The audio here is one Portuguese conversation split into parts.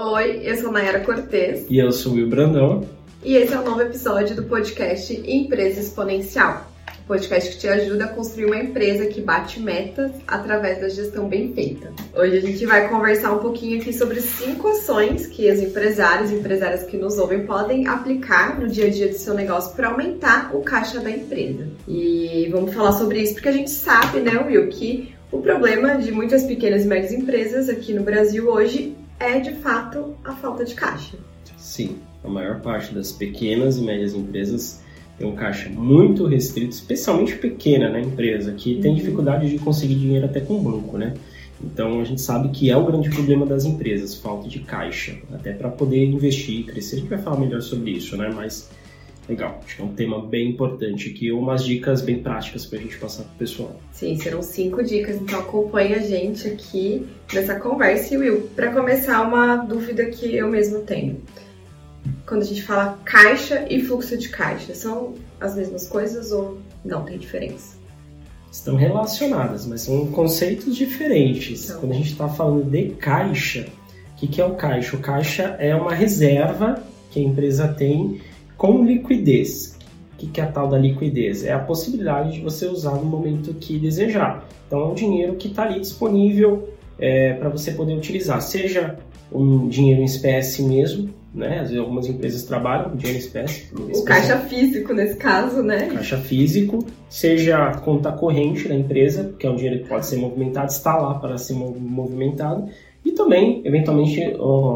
Oi, eu sou Nayara Cortez. E eu sou o Will Brandão. E esse é o um novo episódio do podcast Empresa Exponencial. Podcast que te ajuda a construir uma empresa que bate metas através da gestão bem feita. Hoje a gente vai conversar um pouquinho aqui sobre cinco ações que os empresários e empresárias que nos ouvem podem aplicar no dia a dia do seu negócio para aumentar o caixa da empresa. E vamos falar sobre isso porque a gente sabe, né, Will, que o problema de muitas pequenas e médias empresas aqui no Brasil hoje é de fato a falta de caixa. Sim, a maior parte das pequenas e médias empresas tem um caixa muito restrito, especialmente pequena né, empresa, que tem uhum. dificuldade de conseguir dinheiro até com o banco, né? Então a gente sabe que é o grande problema das empresas, falta de caixa, até para poder investir e crescer. A gente vai falar melhor sobre isso, né? Mas legal, acho que é um tema bem importante aqui, umas dicas bem práticas para a gente passar para o pessoal. Sim, serão cinco dicas, então acompanhe a gente aqui nessa conversa. E Will, para começar, uma dúvida que eu mesmo tenho quando a gente fala caixa e fluxo de caixa, são as mesmas coisas ou não tem diferença? Estão relacionadas, mas são conceitos diferentes. Então. Quando a gente está falando de caixa, o que, que é o caixa? O caixa é uma reserva que a empresa tem com liquidez. O que, que é a tal da liquidez? É a possibilidade de você usar no momento que desejar. Então, é um dinheiro que está ali disponível é, para você poder utilizar, seja um dinheiro em espécie mesmo, né? Às vezes algumas empresas trabalham com dinheiro em espécie. O caixa físico nesse caso, né? Caixa físico, seja conta corrente da empresa, que é um dinheiro que pode ser movimentado, está lá para ser movimentado. E também, eventualmente,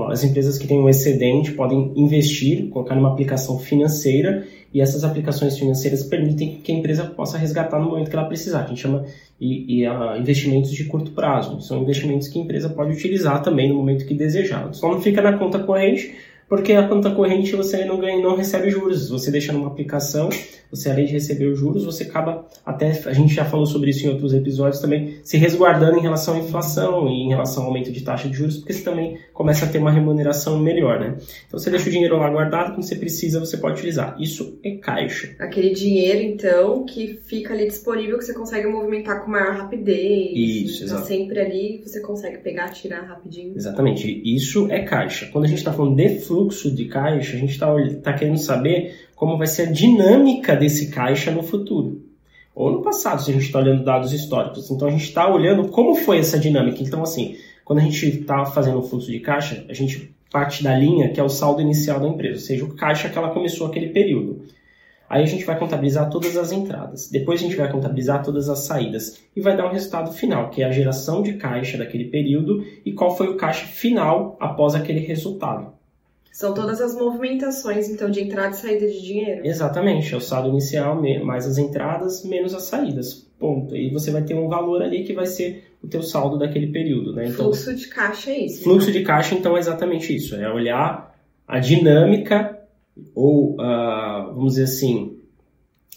as empresas que têm um excedente podem investir, colocar numa aplicação financeira e essas aplicações financeiras permitem que a empresa possa resgatar no momento que ela precisar, a gente chama e, e uh, investimentos de curto prazo. São investimentos que a empresa pode utilizar também no momento que desejar. Só não fica na conta corrente, porque a conta corrente você não ganha, não recebe juros. Você deixa numa aplicação, você além de receber os juros, você acaba até a gente já falou sobre isso em outros episódios também, se resguardando em relação à inflação e em relação ao aumento de taxa de juros, porque você também começa a ter uma remuneração melhor, né? Então você deixa o dinheiro lá guardado, quando você precisa, você pode utilizar. Isso é caixa. Aquele dinheiro então que fica ali disponível que você consegue movimentar com maior rapidez. Isso, está sempre ali, você consegue pegar, tirar rapidinho. Exatamente. Isso é caixa. Quando a gente está falando de fluxo fluxo de caixa, a gente está tá querendo saber como vai ser a dinâmica desse caixa no futuro. Ou no passado, se a gente está olhando dados históricos. Então a gente está olhando como foi essa dinâmica. Então, assim, quando a gente está fazendo o fluxo de caixa, a gente parte da linha que é o saldo inicial da empresa, ou seja, o caixa que ela começou aquele período. Aí a gente vai contabilizar todas as entradas. Depois a gente vai contabilizar todas as saídas. E vai dar um resultado final, que é a geração de caixa daquele período e qual foi o caixa final após aquele resultado. São todas as movimentações, então, de entrada e saída de dinheiro. Exatamente, é o saldo inicial mais as entradas menos as saídas. Ponto. E você vai ter um valor ali que vai ser o teu saldo daquele período, né? Então, fluxo de caixa é isso. Fluxo então. de caixa, então, é exatamente isso. É olhar a dinâmica ou, uh, vamos dizer assim,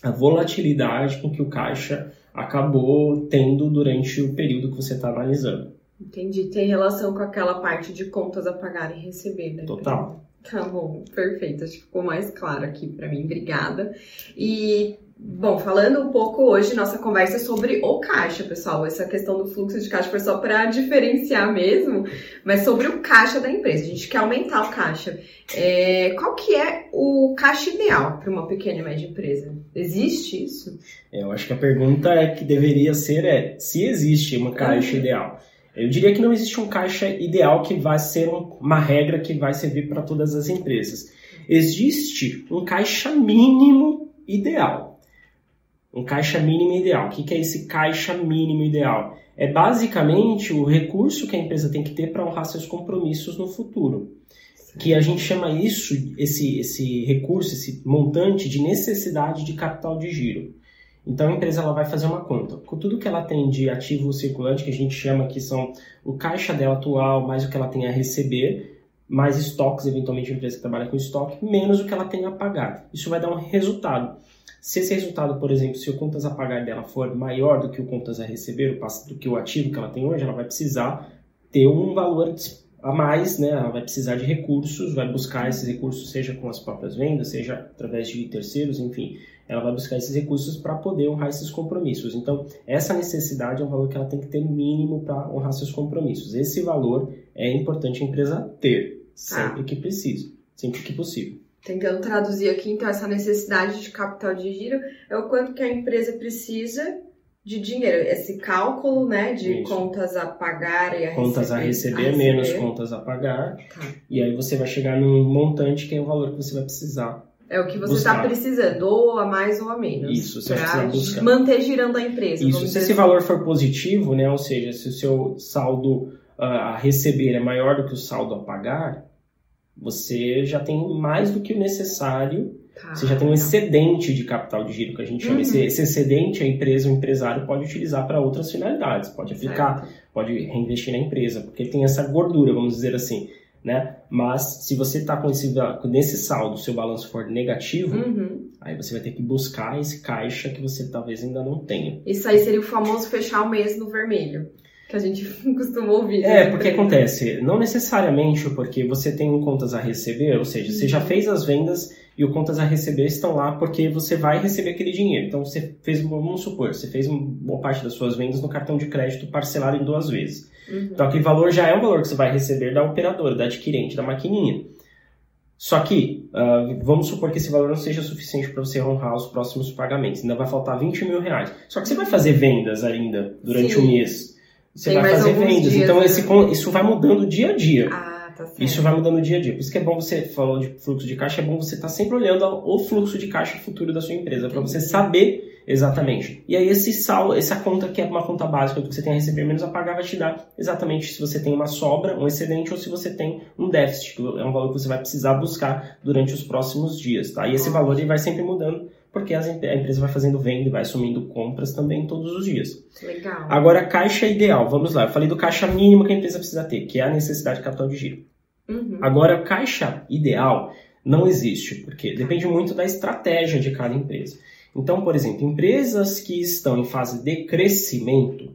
a volatilidade com que o caixa acabou tendo durante o período que você está analisando. Entendi. Tem relação com aquela parte de contas a pagar e receber, né? Total. Tá bom, perfeito. Acho que ficou mais claro aqui para mim. Obrigada. E, bom, falando um pouco hoje, nossa conversa é sobre o caixa, pessoal. Essa questão do fluxo de caixa foi só para diferenciar mesmo, mas sobre o caixa da empresa. A gente quer aumentar o caixa. É, qual que é o caixa ideal para uma pequena e média empresa? Existe isso? É, eu acho que a pergunta é que deveria ser é se existe uma caixa ideal. Eu diria que não existe um caixa ideal que vai ser uma regra que vai servir para todas as empresas. Existe um caixa mínimo ideal. Um caixa mínimo ideal. O que é esse caixa mínimo ideal? É basicamente o recurso que a empresa tem que ter para honrar seus compromissos no futuro. Que a gente chama isso, esse, esse recurso, esse montante de necessidade de capital de giro. Então a empresa ela vai fazer uma conta com tudo que ela tem de ativo circulante, que a gente chama que são o caixa dela atual, mais o que ela tem a receber, mais estoques, eventualmente a empresa que trabalha com estoque, menos o que ela tem a pagar. Isso vai dar um resultado. Se esse resultado, por exemplo, se o contas a pagar dela for maior do que o contas a receber, do que o ativo que ela tem hoje, ela vai precisar ter um valor a mais, né? Ela vai precisar de recursos, vai buscar esses recursos, seja com as próprias vendas, seja através de terceiros, enfim ela vai buscar esses recursos para poder honrar esses compromissos. Então, essa necessidade é um valor que ela tem que ter mínimo para honrar seus compromissos. Esse valor é importante a empresa ter. sempre que preciso, sempre que possível. Tentando traduzir aqui, então, essa necessidade de capital de giro é o quanto que a empresa precisa de dinheiro, esse cálculo, né, de Isso. contas a pagar e a Contas a receber, receber, menos contas a pagar, Tá. e aí você vai chegar num montante que é o valor que você vai precisar. É o que você está precisando, ou a mais ou a menos. Isso, você vai precisar manter girando a empresa. Isso, se esse assim. valor for positivo, né, ou seja, se o seu saldo ah, a receber é maior do que o saldo a pagar, você já tem mais do que o necessário Tá. Você já tem um excedente de capital de giro, que a gente chama. Uhum. Esse, esse excedente, a empresa, o empresário pode utilizar para outras finalidades. Pode aplicar, Certo. pode reinvestir na empresa, porque tem essa gordura, vamos dizer assim. Né? Mas se você está com esse, nesse saldo, seu balanço for negativo, Uhum. aí você vai ter que buscar esse caixa que você talvez ainda não tenha. Isso aí seria o famoso fechar o mês no vermelho, que a gente costuma ouvir. É, né? porque acontece, não necessariamente porque você tem contas a receber, ou seja, você já fez as vendas e o contas a receber estão lá porque você vai receber aquele dinheiro. Então você fez, vamos supor, você fez uma boa parte das suas vendas no cartão de crédito parcelado em duas vezes. Uhum. Então aquele valor já é o valor que você vai receber da operadora, da adquirente, da maquininha. Só que, ah, vamos supor que esse valor não seja suficiente para você honrar os próximos pagamentos. Ainda vai faltar 20 mil reais. Só que você vai fazer vendas ainda durante o mês. Você Tem vai fazer vendas. dias, então né? esse, isso vai mudando dia a dia. Ah, tá. Isso vai mudando dia a dia. Por isso que é bom você, falou de fluxo de caixa, é bom você estar sempre olhando o fluxo de caixa futuro da sua empresa, para você saber exatamente. E aí esse sal, essa conta que é uma conta básica do que você tem a receber menos a pagar, vai te dar exatamente se você tem uma sobra, um excedente ou se você tem um déficit, que é um valor que você vai precisar buscar durante os próximos dias, tá? E esse valor ele vai sempre mudando, porque as a empresa vai fazendo venda e vai assumindo compras também todos os dias. Legal. Agora, a caixa ideal, vamos lá. Eu falei do caixa mínimo que a empresa precisa ter, que é a necessidade de capital de giro. Uhum. Agora, caixa ideal não existe, porque depende muito da estratégia de cada empresa. Então, por exemplo, empresas que estão em fase de crescimento,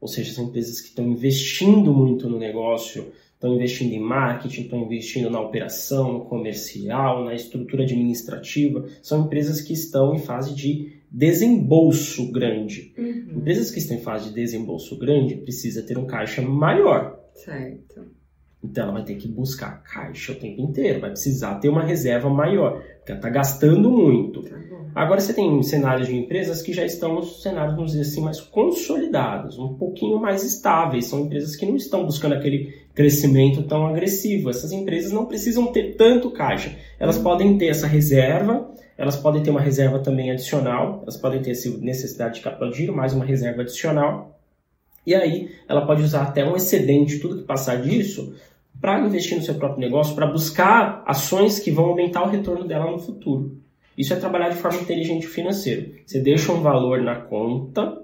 ou seja, são empresas que estão investindo muito no negócio, estão investindo em marketing, estão investindo na operação, no comercial, na estrutura administrativa, são empresas que estão em fase de desembolso grande. Uhum. Empresas que estão em fase de desembolso grande precisa ter um caixa maior. Certo. Então ela vai ter que buscar caixa o tempo inteiro, vai precisar ter uma reserva maior, porque ela está gastando muito. Tá. Agora você tem cenários de empresas que já estão nos cenários, vamos dizer assim, mais consolidados, um pouquinho mais estáveis. São empresas que não estão buscando aquele crescimento tão agressivo. Essas empresas não precisam ter tanto caixa. Elas podem ter essa reserva, elas podem ter uma reserva também adicional, elas podem ter essa necessidade de capital de giro, mais uma reserva adicional. E aí ela pode usar até um excedente, tudo que passar disso, para investir no seu próprio negócio, para buscar ações que vão aumentar o retorno dela no futuro. Isso é trabalhar de forma inteligente financeiro. Você deixa um valor na conta,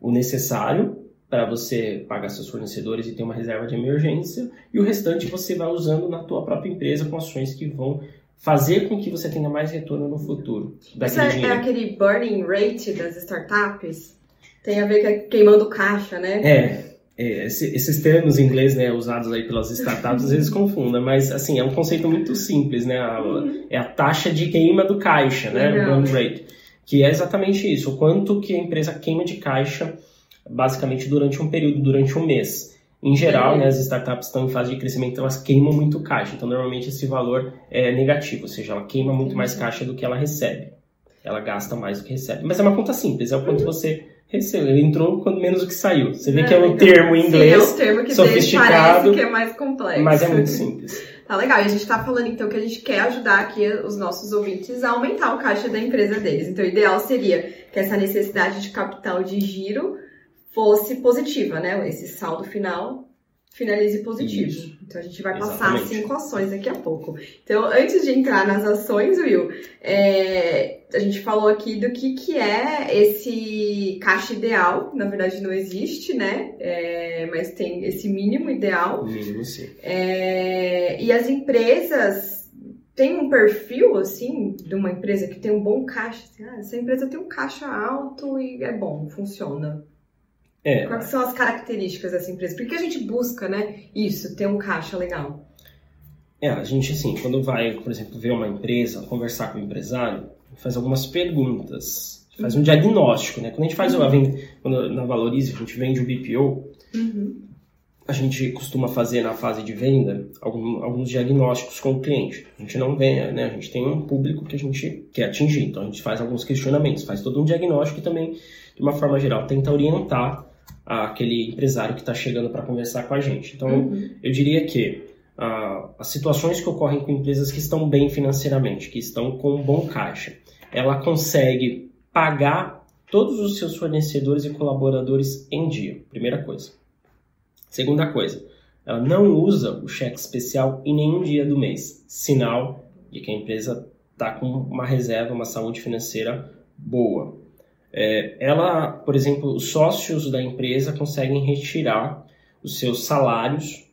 o necessário para você pagar seus fornecedores e ter uma reserva de emergência, e o restante você vai usando na tua própria empresa com ações que vão fazer com que você tenha mais retorno no futuro Isso é, é aquele burning rate das startups? Tem a ver com queimando caixa, né? É, é, esses termos em inglês, né, usados aí pelas startups, às vezes confundem, mas assim, é um conceito muito simples, né? A- É a taxa de queima do caixa, né? Legal. O burn rate. Que é exatamente isso, o quanto que a empresa queima de caixa, basicamente durante um período, durante um mês. Em geral, Uhum. né, as startups estão em fase de crescimento, elas queimam muito caixa. Então, normalmente esse valor é negativo, ou seja, ela queima muito mais Entendi. caixa do que ela recebe. Ela gasta mais do que recebe. Mas é uma conta simples, é o Uhum. quanto você recebeu. Ele entrou quando menos do que saiu. Você vê que é um legal. termo em Sim, inglês, é um termo que sofisticado, parece que é mais complexo. mas é muito simples. Tá legal. E a gente tá falando então que a gente quer ajudar aqui os nossos ouvintes a aumentar o caixa da empresa deles. Então, o ideal seria que essa necessidade de capital de giro fosse positiva, né? Esse saldo final finalize positivo. Isso. Então, a gente vai passar Exatamente. cinco ações daqui a pouco. Então, antes de entrar nas ações, Will, é, a gente falou aqui do que, que é esse caixa ideal. Na verdade, não existe, né? É, mas tem esse mínimo ideal. Mínimo sim. É, e as empresas têm um perfil, assim, de uma empresa que tem um bom caixa. Assim, ah, essa empresa tem um caixa alto e é bom, funciona. É, Quais são as características dessa empresa? Por que a gente busca, né, isso, ter um caixa legal? É, a gente, assim, quando vai, por exemplo, ver uma empresa, conversar com o empresário, faz algumas perguntas, faz um diagnóstico, né? Quando a gente faz uma venda, quando na Valorize, a gente vende o BPO, Uhum. a gente costuma fazer na fase de venda alguns diagnósticos com o cliente. A gente não vem, né? A gente tem um público que a gente quer atingir, então a gente faz alguns questionamentos, faz todo um diagnóstico e também, de uma forma geral, tenta orientar aquele empresário que está chegando para conversar com a gente. Então, uhum. eu diria que ah, as situações que ocorrem com empresas que estão bem financeiramente, que estão com um bom caixa, ela consegue pagar todos os seus fornecedores e colaboradores em dia. Primeira coisa. Segunda coisa, ela não usa o cheque especial em nenhum dia do mês, sinal de que a empresa está com uma reserva, uma saúde financeira boa. É, ela, por exemplo, os sócios da empresa conseguem retirar os seus salários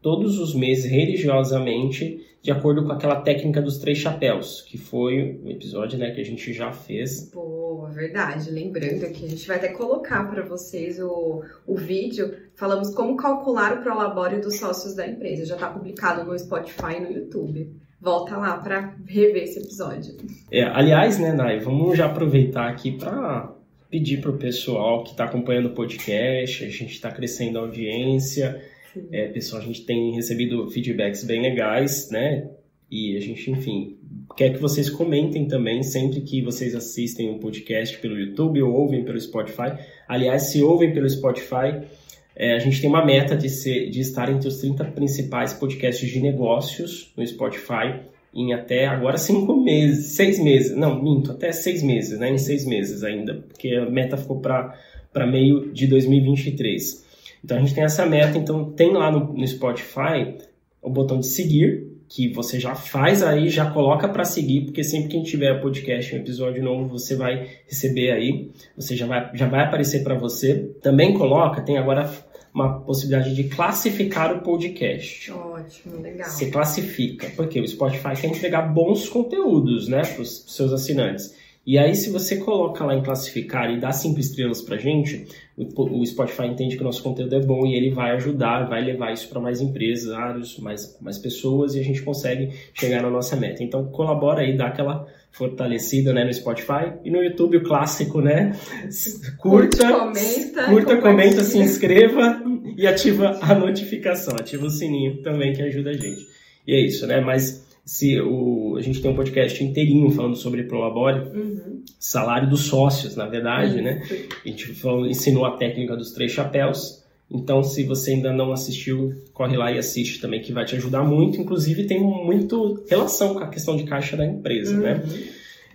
todos os meses religiosamente de acordo com aquela técnica dos três chapéus, que foi um episódio né, que a gente já fez. Boa, verdade. Lembrando que a gente vai até colocar para vocês o, o vídeo. Falamos como calcular o prolabório dos sócios da empresa. Já está publicado no Spotify e no YouTube. Volta lá para rever esse episódio. É, aliás, né, Nai, vamos já aproveitar aqui para pedir para o pessoal que está acompanhando o podcast, a gente está crescendo a audiência é, pessoal, a gente tem recebido feedbacks bem legais, né? E a gente, enfim, quer que vocês comentem também sempre que vocês assistem um podcast pelo YouTube ou ouvem pelo Spotify. Aliás, se ouvem pelo Spotify, é, a gente tem uma meta de, ser, de estar entre os 30 principais podcasts de negócios no Spotify em até agora cinco meses, seis meses, não, minto, até seis meses, né? Em seis meses ainda, porque a meta ficou para meio de 2023. Então a gente tem essa meta, então tem lá no, no Spotify o botão de seguir, que você já faz aí, já coloca para seguir, porque sempre que a gente tiver podcast, um episódio novo, você vai receber aí, você já vai, já vai aparecer para você. Também coloca, tem agora uma possibilidade de classificar o podcast. Ótimo, legal. Você classifica, porque o Spotify quer entregar bons conteúdos, né, para os seus assinantes. E aí, se você coloca lá em classificar e dá cinco estrelas pra gente, o Spotify entende que o nosso conteúdo é bom e ele vai ajudar, vai levar isso para mais empresários, mais, mais pessoas e a gente consegue chegar na nossa meta. Então, colabora aí, dá aquela fortalecida né, no Spotify e no YouTube, o clássico, né? Curta, comenta, curta, comenta, se inscreva e ativa a notificação, ativa o sininho também que ajuda a gente. E é isso, né? Mas se o, a gente tem um podcast inteirinho falando sobre Prolabore, uhum. salário dos sócios, na verdade, uhum. né? A gente falou, ensinou a técnica dos três chapéus. Então, se você ainda não assistiu, corre lá e assiste também, que vai te ajudar muito. Inclusive, tem muito relação com a questão de caixa da empresa, né? uhum. né?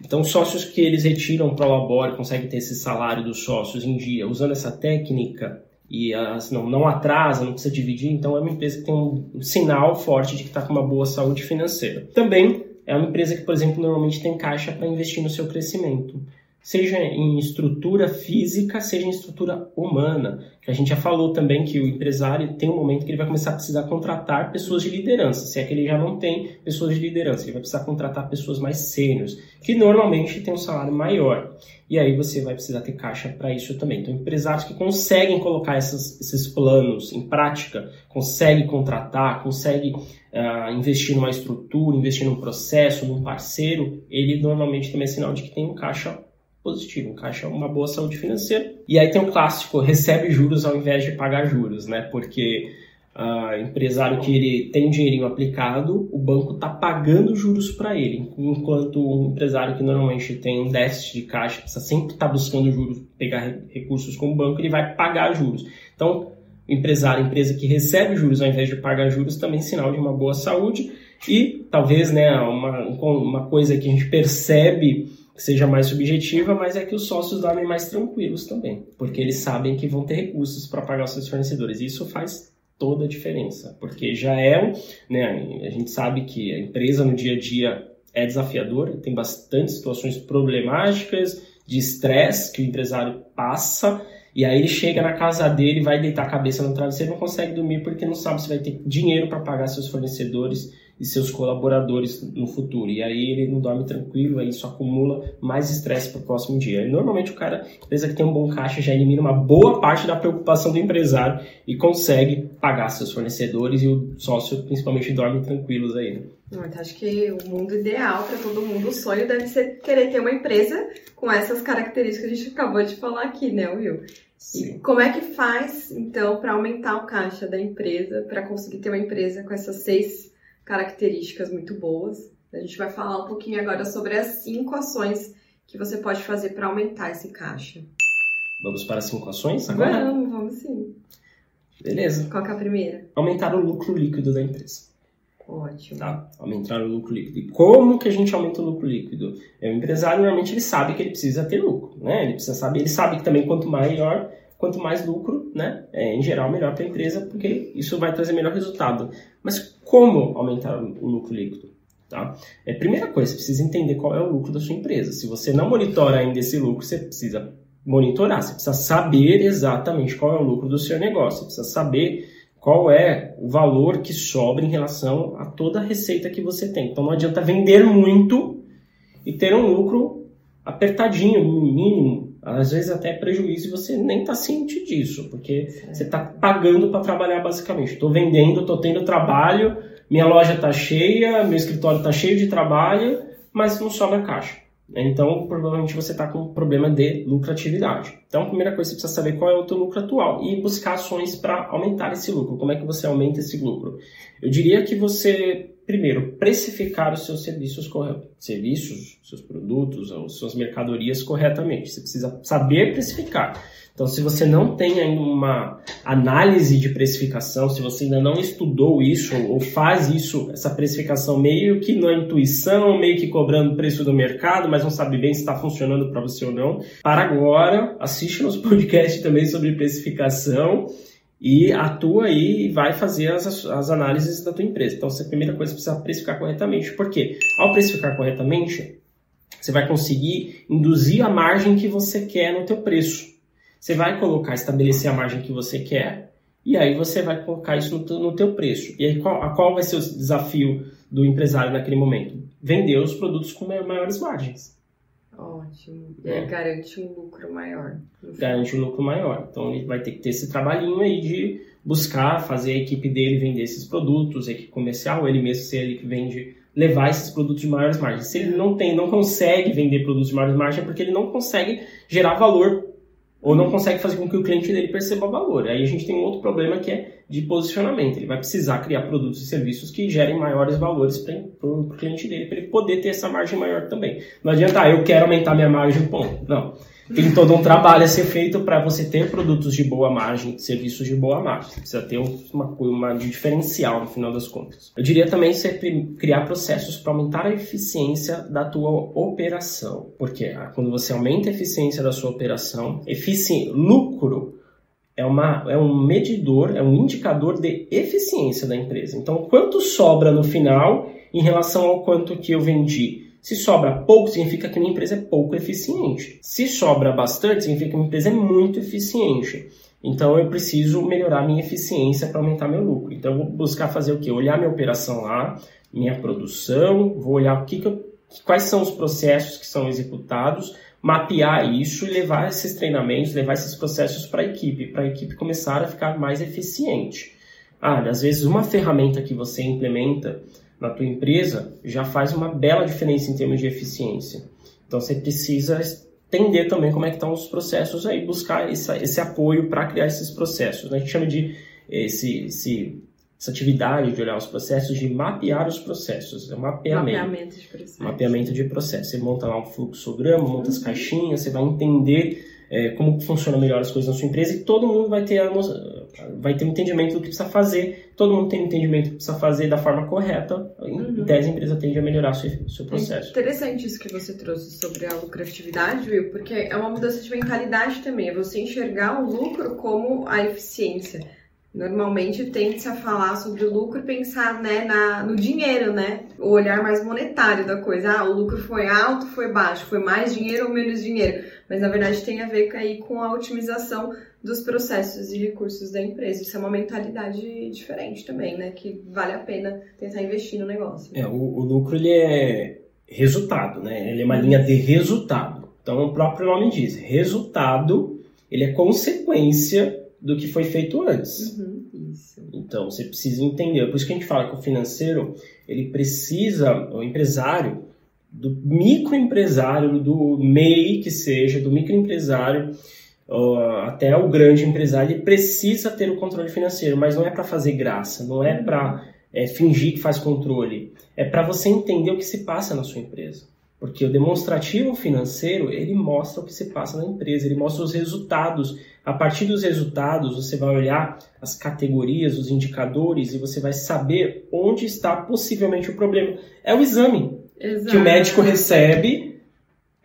Então, sócios que eles retiram Prolabore conseguem ter esse salário dos sócios em dia usando essa técnica, e as, não, não atrasa, não precisa dividir, então é uma empresa que tem um sinal forte de que está com uma boa saúde financeira. Também é uma empresa que, por exemplo, normalmente tem caixa para investir no seu crescimento seja em estrutura física, seja em estrutura humana. Que a gente já falou também que o empresário tem um momento que ele vai começar a precisar contratar pessoas de liderança, se é que ele já não tem pessoas de liderança, ele vai precisar contratar pessoas mais sêniores, que normalmente tem um salário maior. E aí você vai precisar ter caixa para isso também. Então, empresários que conseguem colocar essas, esses planos em prática, conseguem contratar, conseguem uh, investir numa estrutura, investir num processo, num parceiro, ele normalmente também é sinal de que tem um caixa positivo, encaixa uma boa saúde financeira. E aí tem o clássico, recebe juros ao invés de pagar juros, né? Porque uh, empresário que ele tem um dinheirinho aplicado, o banco está pagando juros para ele, enquanto um empresário que normalmente tem um déficit de caixa, precisa sempre estar tá buscando juros, pegar recursos com o banco, ele vai pagar juros. Então, empresário, empresa que recebe juros ao invés de pagar juros, também é sinal de uma boa saúde. E talvez né, uma, uma coisa que a gente percebe seja mais subjetiva, mas é que os sócios dormem mais tranquilos também, porque eles sabem que vão ter recursos para pagar os seus fornecedores. Isso faz toda a diferença, porque já é, né, a gente sabe que a empresa no dia a dia é desafiadora, tem bastante situações problemáticas, de estresse que o empresário passa, e aí ele chega na casa dele, vai deitar a cabeça no travesseiro, não consegue dormir porque não sabe se vai ter dinheiro para pagar seus fornecedores e seus colaboradores no futuro. E aí ele não dorme tranquilo, aí isso acumula mais estresse para o próximo dia. E normalmente o cara, empresa que tem um bom caixa, já elimina uma boa parte da preocupação do empresário e consegue pagar seus fornecedores e o sócio principalmente dorme tranquilos aí. Né? Então, acho que o mundo ideal para todo mundo, o sonho deve ser querer ter uma empresa com essas características que a gente acabou de falar aqui, né, Will? Sim. E como é que faz, então, para aumentar o caixa da empresa, para conseguir ter uma empresa com essas seis características muito boas? A gente vai falar um pouquinho agora sobre as cinco ações que você pode fazer para aumentar esse caixa. Vamos para as cinco ações agora? Vamos, vamos sim. Beleza. Qual é a primeira? Aumentar o lucro líquido da empresa. Ótimo. Tá? Aumentar o lucro líquido. E como que a gente aumenta o lucro líquido? É, o empresário normalmente ele sabe que ele precisa ter lucro, né? Ele precisa saber, ele sabe que também quanto maior, quanto mais lucro, né? É, em geral melhor para a empresa, porque isso vai trazer melhor resultado. Mas como aumentar o lucro líquido? Tá? É, primeira coisa, você precisa entender qual é o lucro da sua empresa. Se você não monitora ainda esse lucro, você precisa monitorar, você precisa saber exatamente qual é o lucro do seu negócio, você precisa saber qual é o valor que sobra em relação a toda a receita que você tem. Então não adianta vender muito e ter um lucro apertadinho, mínimo, às vezes até prejuízo e você nem está ciente disso, porque você está pagando para trabalhar basicamente. Estou vendendo, estou tendo trabalho, minha loja está cheia, meu escritório está cheio de trabalho, mas não sobra caixa. Então, provavelmente você está com um problema de lucratividade. Então, a primeira coisa, você precisa saber qual é o teu lucro atual e buscar ações para aumentar esse lucro. Como é que você aumenta esse lucro? Eu diria que você, primeiro, precificar os seus serviços, serviços seus produtos, ou suas mercadorias corretamente. Você precisa saber precificar. Então, se você não tem ainda uma análise de precificação, se você ainda não estudou isso ou faz isso, essa precificação meio que na intuição, meio que cobrando o preço do mercado, mas não sabe bem se está funcionando para você ou não, para agora, assiste nos podcasts também sobre precificação e atua aí e vai fazer as, as análises da tua empresa. Então, a primeira coisa precisa precificar corretamente. Por quê? Ao precificar corretamente, você vai conseguir induzir a margem que você quer no teu preço. Você vai colocar, estabelecer a margem que você quer e aí você vai colocar isso no, no teu preço. E aí qual, qual vai ser o desafio do empresário naquele momento? Vender os produtos com maiores margens. Ótimo. E é. garante um lucro maior. Garante um lucro maior. Então ele vai ter que ter esse trabalhinho aí de buscar fazer a equipe dele vender esses produtos, a equipe comercial, ele mesmo ser ele que vende, levar esses produtos de maiores margens. Se ele não tem, não consegue vender produtos de maiores margens, é porque ele não consegue gerar valor ou não consegue fazer com que o cliente dele perceba valor. Aí a gente tem um outro problema que é de posicionamento. Ele vai precisar criar produtos e serviços que gerem maiores valores para o cliente dele, para ele poder ter essa margem maior também. Não adianta, ah, eu quero aumentar minha margem, ponto. Não. Tem todo um trabalho a ser feito para você ter produtos de boa margem, serviços de boa margem. Você precisa ter uma, uma diferencial no final das contas. Eu diria também você criar processos para aumentar a eficiência da tua operação. Porque ah, quando você aumenta a eficiência da sua operação, efici lucro é, uma, é um medidor, é um indicador de eficiência da empresa. Então, quanto sobra no final em relação ao quanto que eu vendi? Se sobra pouco, significa que minha empresa é pouco eficiente. Se sobra bastante, significa que minha empresa é muito eficiente. Então eu preciso melhorar minha eficiência para aumentar meu lucro. Então eu vou buscar fazer o quê? Olhar minha operação lá, minha produção, vou olhar o que, que eu, quais são os processos que são executados, mapear isso e levar esses treinamentos, levar esses processos para a equipe, para a equipe começar a ficar mais eficiente. Ah, às vezes uma ferramenta que você implementa na tua empresa já faz uma bela diferença em termos de eficiência. Então você precisa entender também como é que estão os processos aí, buscar esse, esse apoio para criar esses processos. A gente chama de esse, esse, essa atividade de olhar os processos, de mapear os processos. É um mapeamento. Mapeamento de processos. Mapeamento de processos. Você monta lá um fluxograma, monta as uhum. caixinhas, você vai entender é, como funciona melhor as coisas na sua empresa e todo mundo vai ter, a, vai ter um entendimento do que precisa fazer, todo mundo tem um entendimento do que precisa fazer da forma correta, uhum. e a empresa tende a melhorar o seu, seu processo. É interessante isso que você trouxe sobre a lucratividade, viu? Porque é uma mudança de mentalidade também, é você enxergar o lucro como a eficiência. Normalmente tende-se a falar sobre o lucro e pensar né, na, no dinheiro, né? O olhar mais monetário da coisa. Ah, o lucro foi alto, foi baixo, foi mais dinheiro ou menos dinheiro. Mas na verdade tem a ver aí com a otimização dos processos e recursos da empresa. Isso é uma mentalidade diferente também, né? Que vale a pena tentar investir no negócio. É, o, o lucro ele é resultado, né? Ele é uma linha de resultado. Então o próprio nome diz, resultado, ele é consequência do que foi feito antes. Uhum, então, você precisa entender. Por isso que a gente fala que o financeiro, ele precisa, o empresário, do microempresário, do MEI que seja, do microempresário, até o grande empresário ele precisa ter o controle financeiro, mas não é para fazer graça, não é para é, fingir que faz controle, é para você entender o que se passa na sua empresa. Porque o demonstrativo financeiro, ele mostra o que se passa na empresa, ele mostra os resultados. A partir dos resultados, você vai olhar as categorias, os indicadores e você vai saber onde está possivelmente o problema. É o exame Exato. que o médico recebe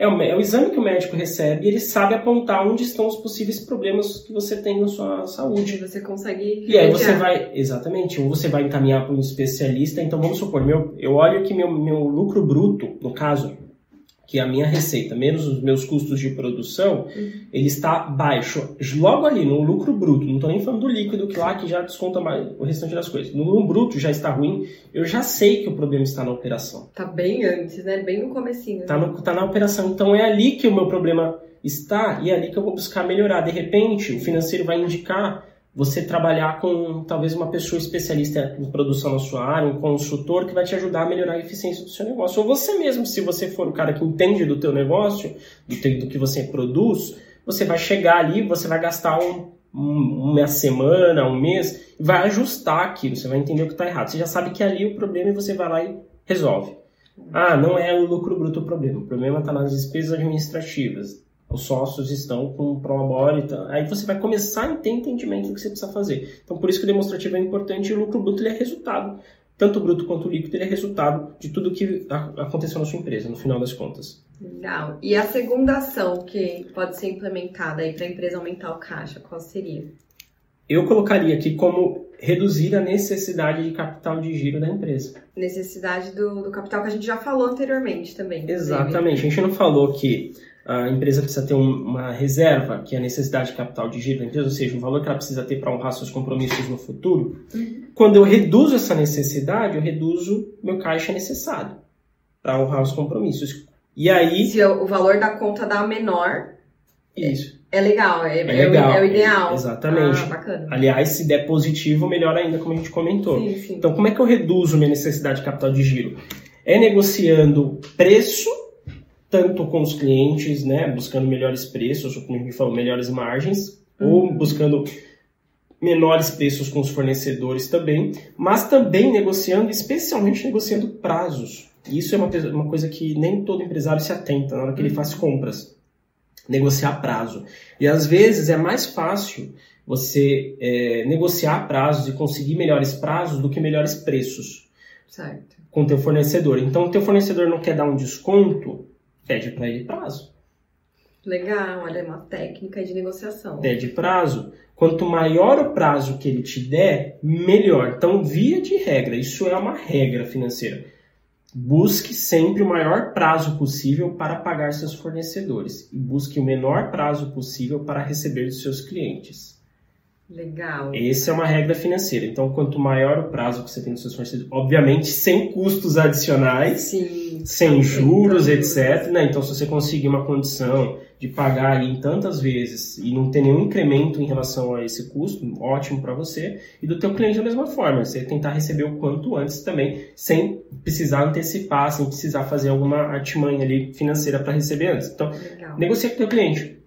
é o, é o, exame que o médico recebe e ele sabe apontar onde estão os possíveis problemas que você tem na sua saúde. Você consegue. E aí você vai, exatamente, ou você vai encaminhar para um especialista. Então vamos supor, meu, eu olho que meu, meu lucro bruto, no caso, que a minha receita, menos os meus custos de produção, uhum. ele está baixo. Logo ali, no lucro bruto, não estou nem falando do líquido, que lá que já desconta mais o restante das coisas. No lucro bruto já está ruim, eu já sei que o problema está na operação. Está bem antes, né? Bem no comecinho. Está né? tá na operação. Então é ali que o meu problema está e é ali que eu vou buscar melhorar. De repente, o financeiro vai indicar você trabalhar com talvez uma pessoa especialista em produção na sua área, um consultor que vai te ajudar a melhorar a eficiência do seu negócio. Ou você mesmo, se você for o cara que entende do teu negócio, do, teu, do que você produz, você vai chegar ali, você vai gastar um, um, uma semana, um mês, e vai ajustar aquilo, você vai entender o que está errado. Você já sabe que ali o problema e você vai lá e resolve. Ah, não é o lucro bruto o problema. O problema está nas despesas administrativas os sócios estão com prolabore, então, aí você vai começar a ter entendimento do que você precisa fazer. Então, por isso que o demonstrativo é importante e o lucro bruto ele é resultado. Tanto o bruto quanto o líquido ele é resultado de tudo que aconteceu na sua empresa, no final das contas. Legal. E a segunda ação que pode ser implementada aí para a empresa aumentar o caixa, qual seria? Eu colocaria aqui como reduzir a necessidade de capital de giro da empresa. Necessidade do, do capital que a gente já falou anteriormente também. Exatamente. A gente não falou que a empresa precisa ter uma reserva, que é a necessidade de capital de giro da empresa, ou seja, o valor que ela precisa ter para honrar seus compromissos no futuro. Uhum. Quando eu reduzo essa necessidade, eu reduzo meu caixa necessário para honrar os compromissos. E aí. Se o valor da conta dá menor. Isso. É, é legal, é, é, legal, é, o ideal. exatamente. Ah, bacana. Aliás, se der positivo, melhor ainda, como a gente comentou. Sim, sim. Então, como é que eu reduzo minha necessidade de capital de giro? É negociando preço tanto com os clientes, né, buscando melhores preços, como a gente falou, melhores margens, uhum. ou buscando menores preços com os fornecedores também, mas também negociando, especialmente negociando prazos. Isso é uma, uma coisa que nem todo empresário se atenta na hora que ele faz compras. Negociar prazo. E às vezes é mais fácil você é, negociar prazos e conseguir melhores prazos do que melhores preços. Certo. Com o teu fornecedor. Então, o teu fornecedor não quer dar um desconto, pede para ele prazo. Legal, olha, é uma técnica de negociação. Pede prazo. Quanto maior o prazo que ele te der, melhor. Então, via de regra, isso é uma regra financeira. Busque sempre o maior prazo possível para pagar seus fornecedores e busque o menor prazo possível para receber dos seus clientes. Legal. Essa é uma regra financeira. Então, quanto maior o prazo que você tem nos seus fornecedores, obviamente sem custos adicionais, Sim. sem juros, etc. Né? Então, se você conseguir uma condição de pagar ali em tantas vezes e não ter nenhum incremento em relação a esse custo, ótimo para você. E do teu cliente da mesma forma, você tentar receber o quanto antes também, sem precisar antecipar, sem precisar fazer alguma artimanha ali financeira para receber antes. Então, Legal. negocia com o teu cliente.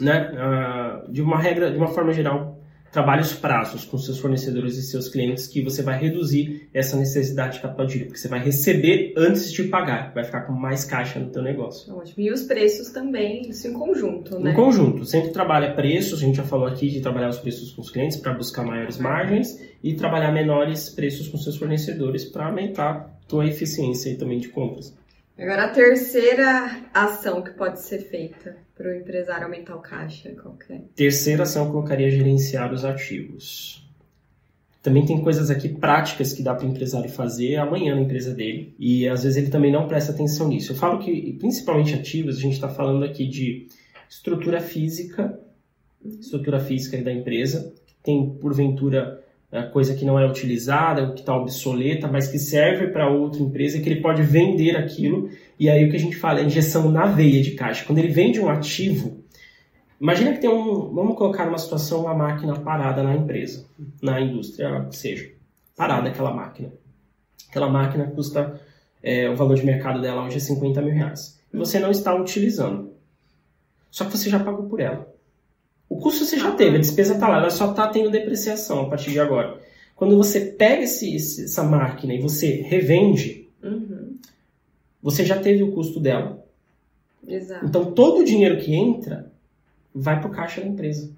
Né? Ah, de uma regra, de uma forma geral, trabalhe os prazos com seus fornecedores e seus clientes que você vai reduzir essa necessidade de capital de giro, porque você vai receber antes de pagar, vai ficar com mais caixa no teu negócio. Ótimo. E os preços também, isso em conjunto, né? Em conjunto. Sempre trabalha preços, a gente já falou aqui de trabalhar os preços com os clientes para buscar maiores margens e trabalhar menores preços com seus fornecedores para aumentar a tua eficiência também de compras. Agora, a terceira ação que pode ser feita para o empresário aumentar o caixa, qual é? Terceira ação, eu colocaria gerenciar os ativos. Também tem coisas aqui práticas que dá para o empresário fazer amanhã na empresa dele. E às vezes ele também não presta atenção nisso. Eu falo que, principalmente ativos, a gente está falando aqui de estrutura física, estrutura física da empresa, tem porventura coisa que não é utilizada, que está obsoleta, mas que serve para outra empresa que ele pode vender aquilo. E aí o que a gente fala é injeção na veia de caixa. Quando ele vende um ativo, imagina que tem um, vamos colocar numa situação uma máquina parada na empresa, na indústria, seja, parada aquela máquina. Aquela máquina custa, é, o valor de mercado dela hoje é 50 mil reais. E você não está utilizando. Só que você já pagou por ela. O custo você já teve, a despesa está lá, ela só está tendo depreciação a partir de agora. Quando você pega esse, essa máquina e você revende, uhum. você já teve o custo dela. Exato. Então todo o dinheiro que entra vai para o caixa da empresa.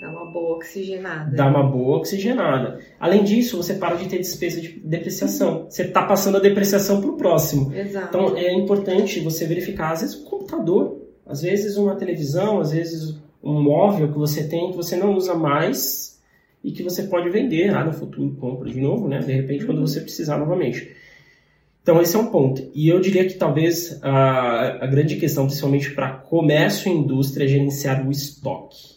Dá uma boa oxigenada. Dá uma boa oxigenada. Além disso, você para de ter despesa de depreciação. Você está passando a depreciação para o próximo. Exato. Então é importante você verificar, às vezes, um computador, às vezes uma televisão, às vezes um móvel que você tem que você não usa mais e que você pode vender lá no futuro, compra de novo, né? De repente, quando você precisar novamente. Então, esse é um ponto. E eu diria que talvez a, a grande questão, principalmente para comércio e indústria, é gerenciar o estoque.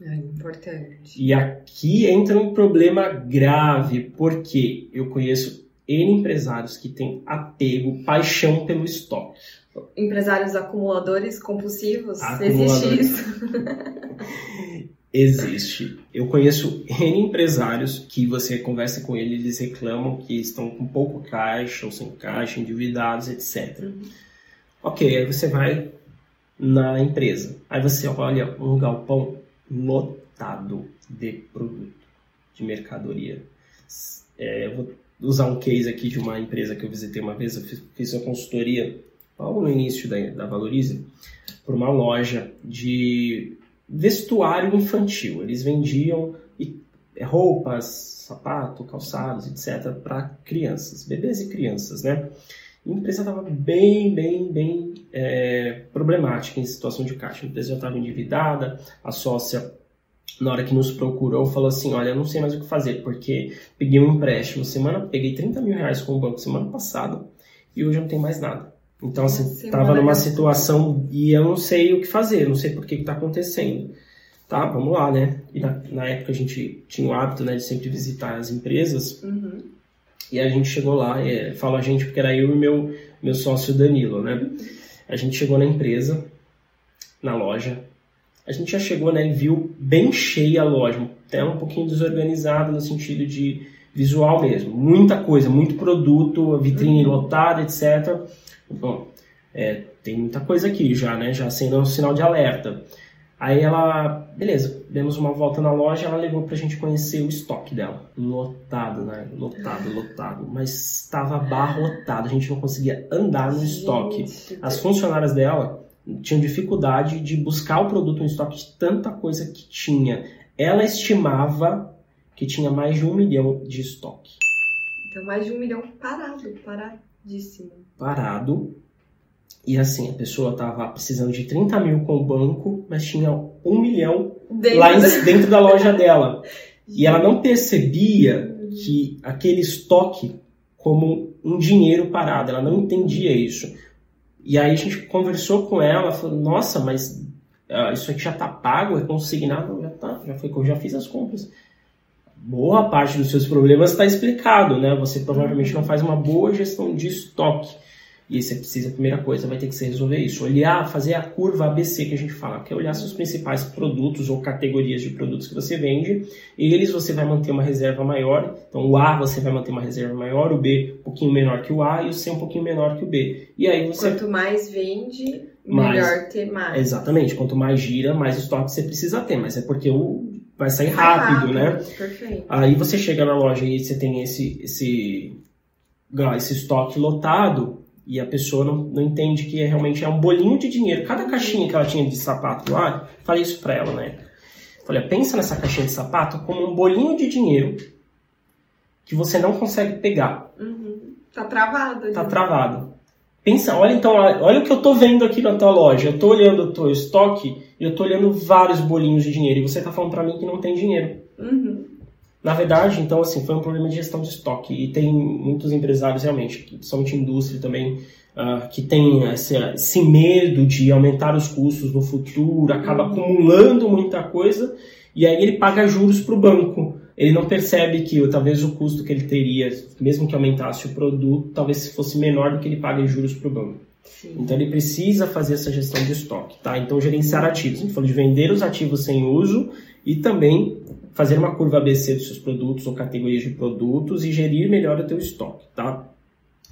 É importante. E aqui entra um problema grave, porque eu conheço N empresários que têm apego, paixão pelo estoque. Empresários acumuladores compulsivos? Acumuladores. Existe isso? Existe. Eu conheço N empresários que você conversa com eles, eles reclamam que estão com pouco caixa ou sem caixa, endividados, etc. Uhum. Ok, aí você vai na empresa. Aí você olha um galpão lotado de produto, de mercadoria. É, eu vou usar um case aqui de uma empresa que eu visitei uma vez, eu fiz, fiz uma consultoria logo no início da, da Valorize, por uma loja de vestuário infantil. Eles vendiam é, roupas, sapato, calçados, etc. para crianças, bebês e crianças, né? a empresa estava bem, bem, bem é, problemática em situação de caixa. A empresa já estava endividada, a sócia, na hora que nos procurou, falou assim: Olha, eu não sei mais o que fazer, porque peguei um empréstimo semana, peguei 30 mil reais com o banco semana passada e hoje eu não tenho mais nada. Então, assim, estava numa situação e eu não sei o que fazer, não sei por que está acontecendo. Tá, vamos lá, né? E na, na, época a gente tinha o hábito né, de sempre visitar as empresas. Uhum. E a gente chegou lá, é, falo a gente porque era eu e meu, meu sócio Danilo, né? A gente chegou na empresa, na loja, a gente já chegou né, e viu bem cheia a loja, até um pouquinho desorganizada no sentido de visual mesmo. Muita coisa, muito produto, vitrine uhum. lotada, etc. Bom, é, tem muita coisa aqui já, né? Já sendo um sinal de alerta. Aí ela, beleza, demos uma volta na loja, ela levou pra gente conhecer o estoque dela. Lotado, né? Lotado, lotado. Mas estava abarrotado, a gente não conseguia andar no estoque. As funcionárias dela tinham dificuldade de buscar o produto no estoque de tanta coisa que tinha. Ela estimava que tinha mais de um milhão de estoque. Então, mais de um milhão parado, paradíssimo. Parado e assim, a pessoa estava precisando de 30 mil com o banco, mas tinha um milhão dentro lá em, dentro da loja dela. E ela não percebia que aquele estoque como um dinheiro parado, ela não entendia isso. E aí a gente conversou com ela, falou, nossa, mas uh, isso aqui já está pago, é consignado, já tá, já foi, eu já fiz as compras. Boa parte dos seus problemas está explicado, né? Você provavelmente não faz uma boa gestão de estoque. E você precisa, a primeira coisa, vai ter que ser resolver isso. Olhar, fazer a curva ABC que a gente fala, que é olhar seus principais produtos ou categorias de produtos que você vende. E eles você vai manter uma reserva maior. Então o A você vai manter uma reserva maior, o B um pouquinho menor que o A e o C um pouquinho menor que o B. E aí você. Quanto mais vende, mais, melhor ter mais. Exatamente. Quanto mais gira, mais estoque você precisa ter. Mas é porque o vai sair rápido, rápido, né? Perfeito. Aí você chega na loja e você tem esse, esse, esse estoque lotado e a pessoa não, não entende que é, realmente é um bolinho de dinheiro. Cada caixinha que ela tinha de sapato lá, falei isso pra ela, né? Falei, pensa nessa caixinha de sapato como um bolinho de dinheiro que você não consegue pegar. Uhum. Tá travado. Tá travado. Pensa, olha então, olha o que eu tô vendo aqui na tua loja. Eu tô olhando o teu estoque e eu tô olhando vários bolinhos de dinheiro. E você tá falando pra mim que não tem dinheiro. Uhum. Na verdade, então, assim, foi um problema de gestão de estoque. E tem muitos empresários, realmente, principalmente indústria também, uh, que tem esse, esse, medo de aumentar os custos no futuro, acaba uhum. acumulando muita coisa, e aí ele paga juros para o banco. Ele não percebe que talvez o custo que ele teria, mesmo que aumentasse o produto, talvez fosse menor do que ele paga em juros para o banco. Sim. Então ele precisa fazer essa gestão de estoque, tá? Então gerenciar ativos. A gente falou de vender os ativos sem uso e também fazer uma curva ABC dos seus produtos ou categorias de produtos e gerir melhor o teu estoque, tá?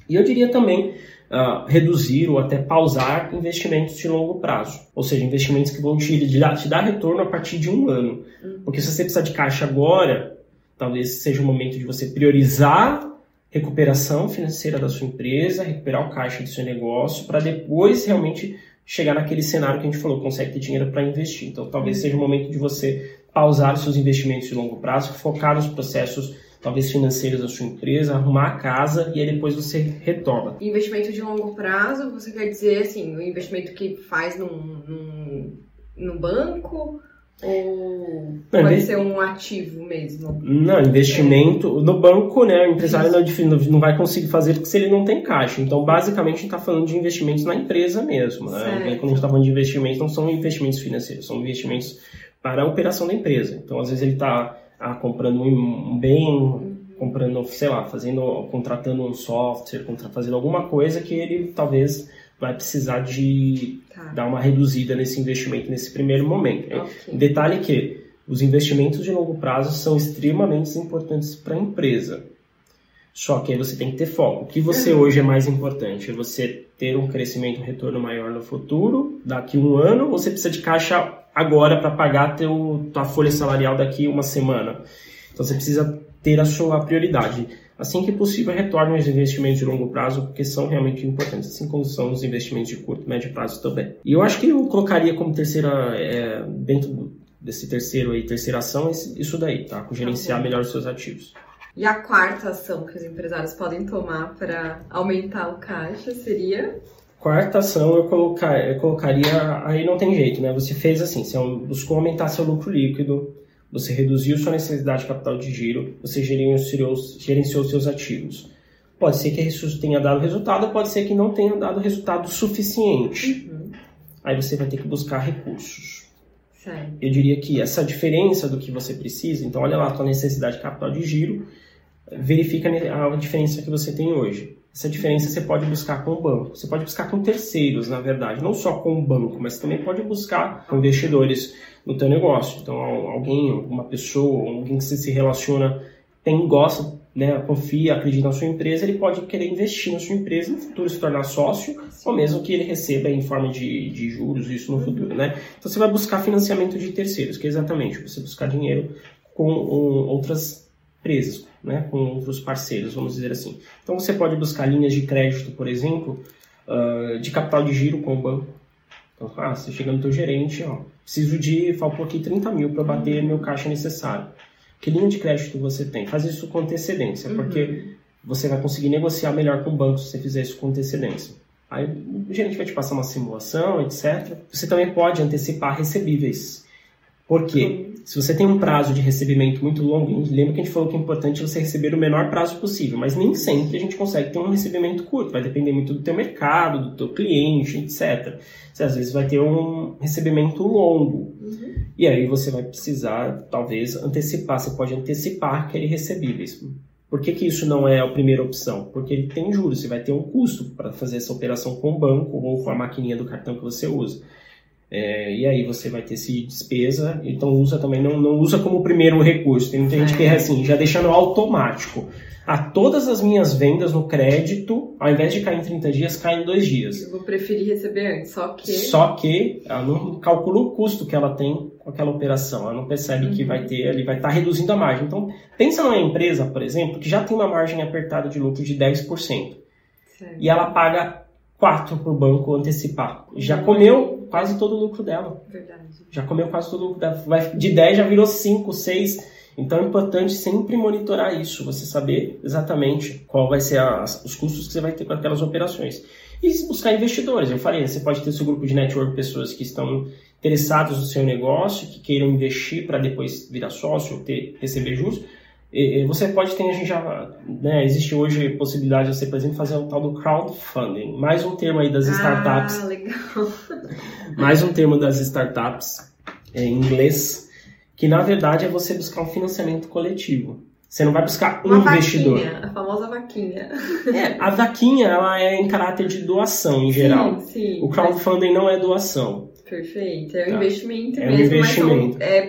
E eu diria também uh, reduzir ou até pausar investimentos de longo prazo, ou seja, investimentos que vão te, te, dar, retorno a partir de um ano. Uhum. Porque se você precisar de caixa agora, talvez seja o momento de você priorizar recuperação financeira da sua empresa, recuperar o caixa do seu negócio, para depois realmente chegar naquele cenário que a gente falou, consegue ter dinheiro para investir. Então, talvez seja o momento de você pausar os seus investimentos de longo prazo, focar nos processos talvez financeiros da sua empresa, arrumar a casa e aí depois você retoma. Investimento de longo prazo, você quer dizer assim, o investimento que faz num, num, num banco ou não, pode ser um ativo mesmo? Não, investimento no banco, né? O empresário não, não vai conseguir fazer se ele não tem caixa. Então, basicamente, a gente está falando de investimentos na empresa mesmo. Né? Quando a gente está falando de investimentos, não são investimentos financeiros, são investimentos para a operação da empresa. Então, às vezes, ele está ah, comprando um bem, uhum. comprando, sei lá, fazendo, contratando um software, fazendo alguma coisa que ele talvez vai precisar de tá. dar uma reduzida nesse investimento nesse primeiro momento. Okay. Detalhe que os investimentos de longo prazo são extremamente importantes para a empresa. Só que aí você tem que ter foco. O que você uhum. hoje é mais importante? É você ter um crescimento, um retorno maior no futuro, daqui um ano, ou você precisa de caixa agora para pagar teu, tua folha salarial daqui uma semana? Então você precisa ter a sua prioridade assim que possível, retornem os investimentos de longo prazo, porque são realmente importantes, assim como são os investimentos de curto e médio prazo também. E eu acho que eu colocaria como terceira, é, dentro desse terceiro aí, terceira ação, isso daí, tá? Com gerenciar tá melhor os seus ativos. E a quarta ação que os empresários podem tomar para aumentar o caixa seria? Quarta ação eu, colocar, eu colocaria, aí não tem jeito, né? Você fez assim, você buscou aumentar seu lucro líquido, você reduziu sua necessidade de capital de giro, você gerenciou, gerenciou seus ativos. Pode ser que isso tenha dado resultado, pode ser que não tenha dado resultado suficiente. Uhum. Aí você vai ter que buscar recursos. Certo. Eu diria que essa diferença do que você precisa, então olha lá a tua necessidade de capital de giro, verifica a diferença que você tem hoje. Essa diferença você pode buscar com o banco. Você pode buscar com terceiros, na verdade, não só com o banco, mas também pode buscar com investidores no teu negócio. Então, alguém, uma pessoa, alguém que você se relaciona, tem gosta, né, confia, acredita na sua empresa, ele pode querer investir na sua empresa no futuro se tornar sócio, ou mesmo que ele receba em forma de, de juros isso no futuro, né? Então, você vai buscar financiamento de terceiros, que é exatamente você buscar dinheiro com um, outras empresas, né, com outros parceiros, vamos dizer assim. Então, você pode buscar linhas de crédito, por exemplo, uh, de capital de giro com o banco. Então, ah, você chega no teu gerente, ó, preciso de, faltou aqui 30 mil para bater meu caixa necessário. Que linha de crédito você tem? Faz isso com antecedência, uhum. porque você vai conseguir negociar melhor com o banco se você fizer isso com antecedência. Aí o gerente vai te passar uma simulação, etc. Você também pode antecipar recebíveis. Por quê? Uhum. Se você tem um prazo de recebimento muito longo, lembra que a gente falou que é importante você receber o menor prazo possível, mas nem sempre a gente consegue ter um recebimento curto, vai depender muito do teu mercado, do teu cliente, etc. Você às vezes vai ter um recebimento longo. Uhum. E aí você vai precisar, talvez, antecipar, você pode antecipar aquele recebíveis. Por que, que isso não é a primeira opção? Porque ele tem juros, você vai ter um custo para fazer essa operação com o banco ou com a maquininha do cartão que você usa. É, e aí você vai ter esse despesa, então usa também, não, não usa como primeiro recurso. Tem muita gente que é assim, já deixando automático. A todas as minhas vendas no crédito, ao invés de cair em 30 dias, cai em 2 dias. Eu vou preferir receber antes, só que. Só que ela não calcula o custo que ela tem com aquela operação. Ela não percebe uhum. que vai ter, ele vai estar tá reduzindo a margem. Então, pensa numa empresa, por exemplo, que já tem uma margem apertada de lucro de 10%. Certo. E ela paga 4 para o banco antecipar. Já comeu quase todo o lucro dela. Verdade. Já comeu quase todo o lucro dela. De 10 já virou 5, 6. Então é importante sempre monitorar isso, você saber exatamente qual vai ser as, os custos que você vai ter com aquelas operações. E buscar investidores. Eu falei, você pode ter seu grupo de network, pessoas que estão interessados no seu negócio, que queiram investir para depois virar sócio, ter, receber juros você pode ter, a gente já, né, existe hoje possibilidade de você, por exemplo, fazer o tal do crowdfunding. Mais um termo aí das ah, startups. Ah, legal. Mais um termo das startups é, em inglês, que na verdade é você buscar um financiamento coletivo. Você não vai buscar um Uma investidor. Vaquinha, a famosa vaquinha. É, a vaquinha ela é em caráter de doação em geral. Sim, sim. O crowdfunding mas... não é doação. Perfeito, é um tá. investimento é mesmo, um investimento. é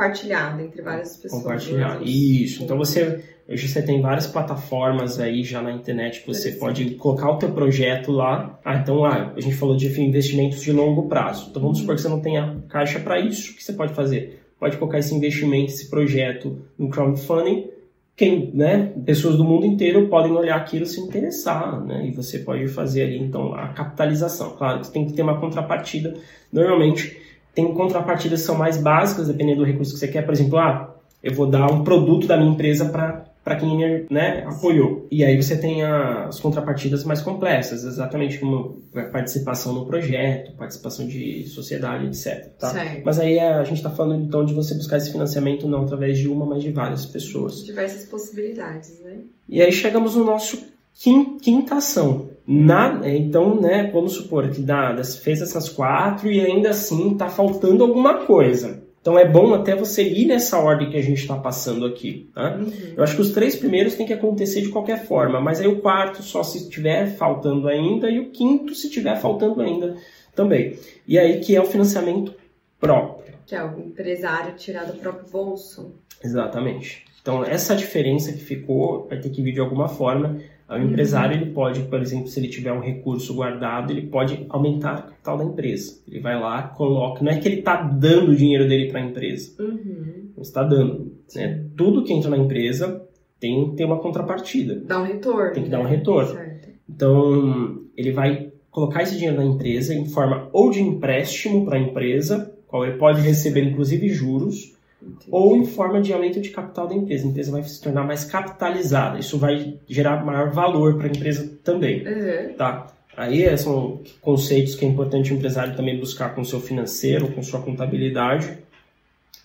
compartilhado entre várias pessoas. Compartilhado, isso. Então você Hoje você tem várias plataformas aí já na internet que você pode colocar o teu projeto lá. Ah, então ah, a gente falou de investimentos de longo prazo. Então vamos supor que você não tenha caixa para isso. O que você pode fazer? Pode colocar esse investimento, esse projeto no crowdfunding. Quem, né, pessoas do mundo inteiro podem olhar aquilo e se interessar, né? E você pode fazer ali então a capitalização. Claro que você tem que ter uma contrapartida. Normalmente tem contrapartidas que são mais básicas, dependendo do recurso que você quer. Por exemplo, ah, eu vou dar um produto da minha empresa para para quem né, apoiou. E aí você tem as contrapartidas mais complexas, exatamente como participação no projeto, participação de sociedade, etc. Tá? Mas aí a gente está falando então de você buscar esse financiamento não através de uma, mas de várias pessoas. Diversas possibilidades, né? E aí chegamos no nosso quinta ação. Na, então, né, vamos supor que dá, fez essas quatro e ainda assim está faltando alguma coisa. Então é bom até você ir nessa ordem que a gente está passando aqui. Tá? Uhum. Eu acho que os três primeiros tem que acontecer de qualquer forma, mas aí o quarto só se estiver faltando ainda e o quinto se estiver faltando ainda também. E aí que é o financiamento próprio. Que é o empresário tirar do próprio bolso. Exatamente. Então essa diferença que ficou vai ter que vir de alguma forma. O empresário ele pode, por exemplo, se ele tiver um recurso guardado, ele pode aumentar o capital da empresa. Ele vai lá, coloca. Não é que ele está dando o dinheiro dele para a empresa. Uhum. está dando. Né? Tudo que entra na empresa tem que ter uma contrapartida. Dá um retorno. Tem que né? dar um retorno. Certo. Então, ele vai colocar esse dinheiro na empresa em forma ou de empréstimo para a empresa, qual ele pode receber inclusive juros, Entendi. ou em forma de aumento de capital da empresa. A empresa vai se tornar mais capitalizada. Isso vai gerar maior valor para a empresa também. Uhum. Tá? Aí são conceitos que é importante o empresário também buscar com o seu financeiro, com sua contabilidade.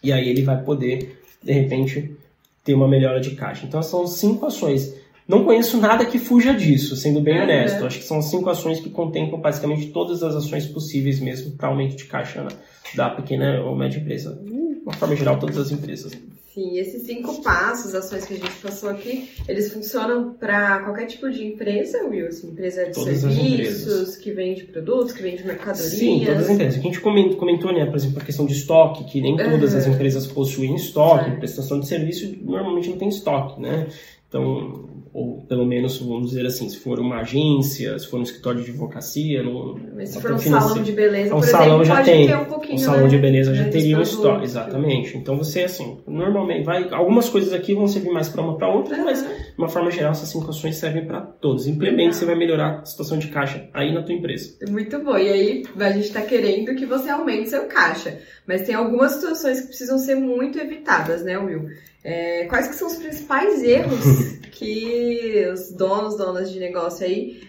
E aí ele vai poder, de repente, ter uma melhora de caixa. Então são cinco ações. Não conheço nada que fuja disso, sendo bem uhum. honesto. Acho que são cinco ações que contemplam basicamente todas as ações possíveis mesmo para aumento de caixa da pequena ou média empresa uma forma geral, todas as empresas. Sim, esses cinco passos, ações que a gente passou aqui, eles funcionam para qualquer tipo de empresa, Wilson? Empresa de todas serviços, que vende produtos, que vende mercadorias? Sim, todas as empresas. A gente comentou, né, por exemplo, a questão de estoque, que nem todas uhum. as empresas possuem estoque, é. prestação de serviço normalmente não tem estoque, né? Então, ou pelo menos, vamos dizer assim, se for uma agência, se for um escritório de advocacia, no, Mas se for um salão de beleza, um por salão exemplo, já pode tem, ter um pouquinho, um salão né? de beleza já teria um estoque, exatamente. Então você assim, normalmente vai, algumas coisas aqui vão servir mais para uma para outra, uhum. mas de uma forma geral essas cinco ações servem para todos. Implemente, uhum. você vai melhorar a situação de caixa aí na tua empresa. Muito bom. E aí a gente está querendo que você aumente seu caixa, mas tem algumas situações que precisam ser muito evitadas, né, Will? É, quais que são os principais erros que os donos, donas de negócio aí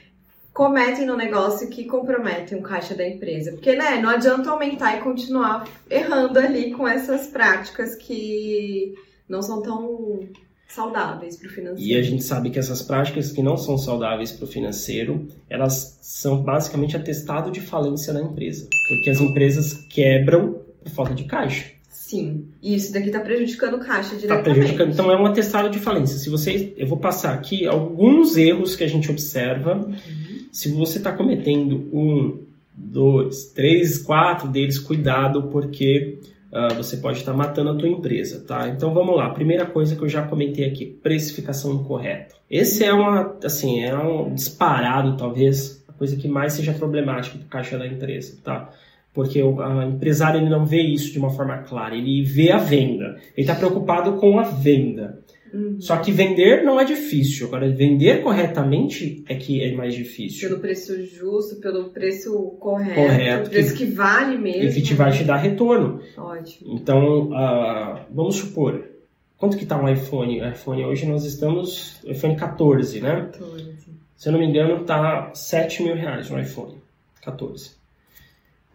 cometem no negócio que comprometem o caixa da empresa? Porque, né, não adianta aumentar e continuar errando ali com essas práticas que não são tão saudáveis para o financeiro. E a gente sabe que essas práticas que não são saudáveis para o financeiro, elas são basicamente atestado de falência da empresa, porque as empresas quebram por falta de caixa. Sim, e isso daqui está prejudicando o caixa tá diretamente. Está prejudicando, então é um atestado de falência. Se você, eu vou passar aqui alguns erros que a gente observa. Uhum. Se você está cometendo um, dois, três, quatro deles, cuidado, porque uh, você pode estar tá matando a tua empresa, tá? Então vamos lá. Primeira coisa que eu já comentei aqui, precificação incorreta. Esse é uma, assim, é um disparado, talvez, a coisa que mais seja problemática para o caixa da empresa, tá? Porque o empresário ele não vê isso de uma forma clara, ele vê a venda, ele está preocupado com a venda. Uhum. Só que vender não é difícil, agora vender corretamente é que é mais difícil. Pelo preço justo, pelo preço correto, correto preço que, que, vale mesmo. E que te vai te dar retorno. Ótimo. Então, uh, vamos supor, quanto que está um iPhone? O iPhone hoje nós estamos, iPhone 14, né? 14. Se eu não me engano, está 7 mil reais um iPhone 14.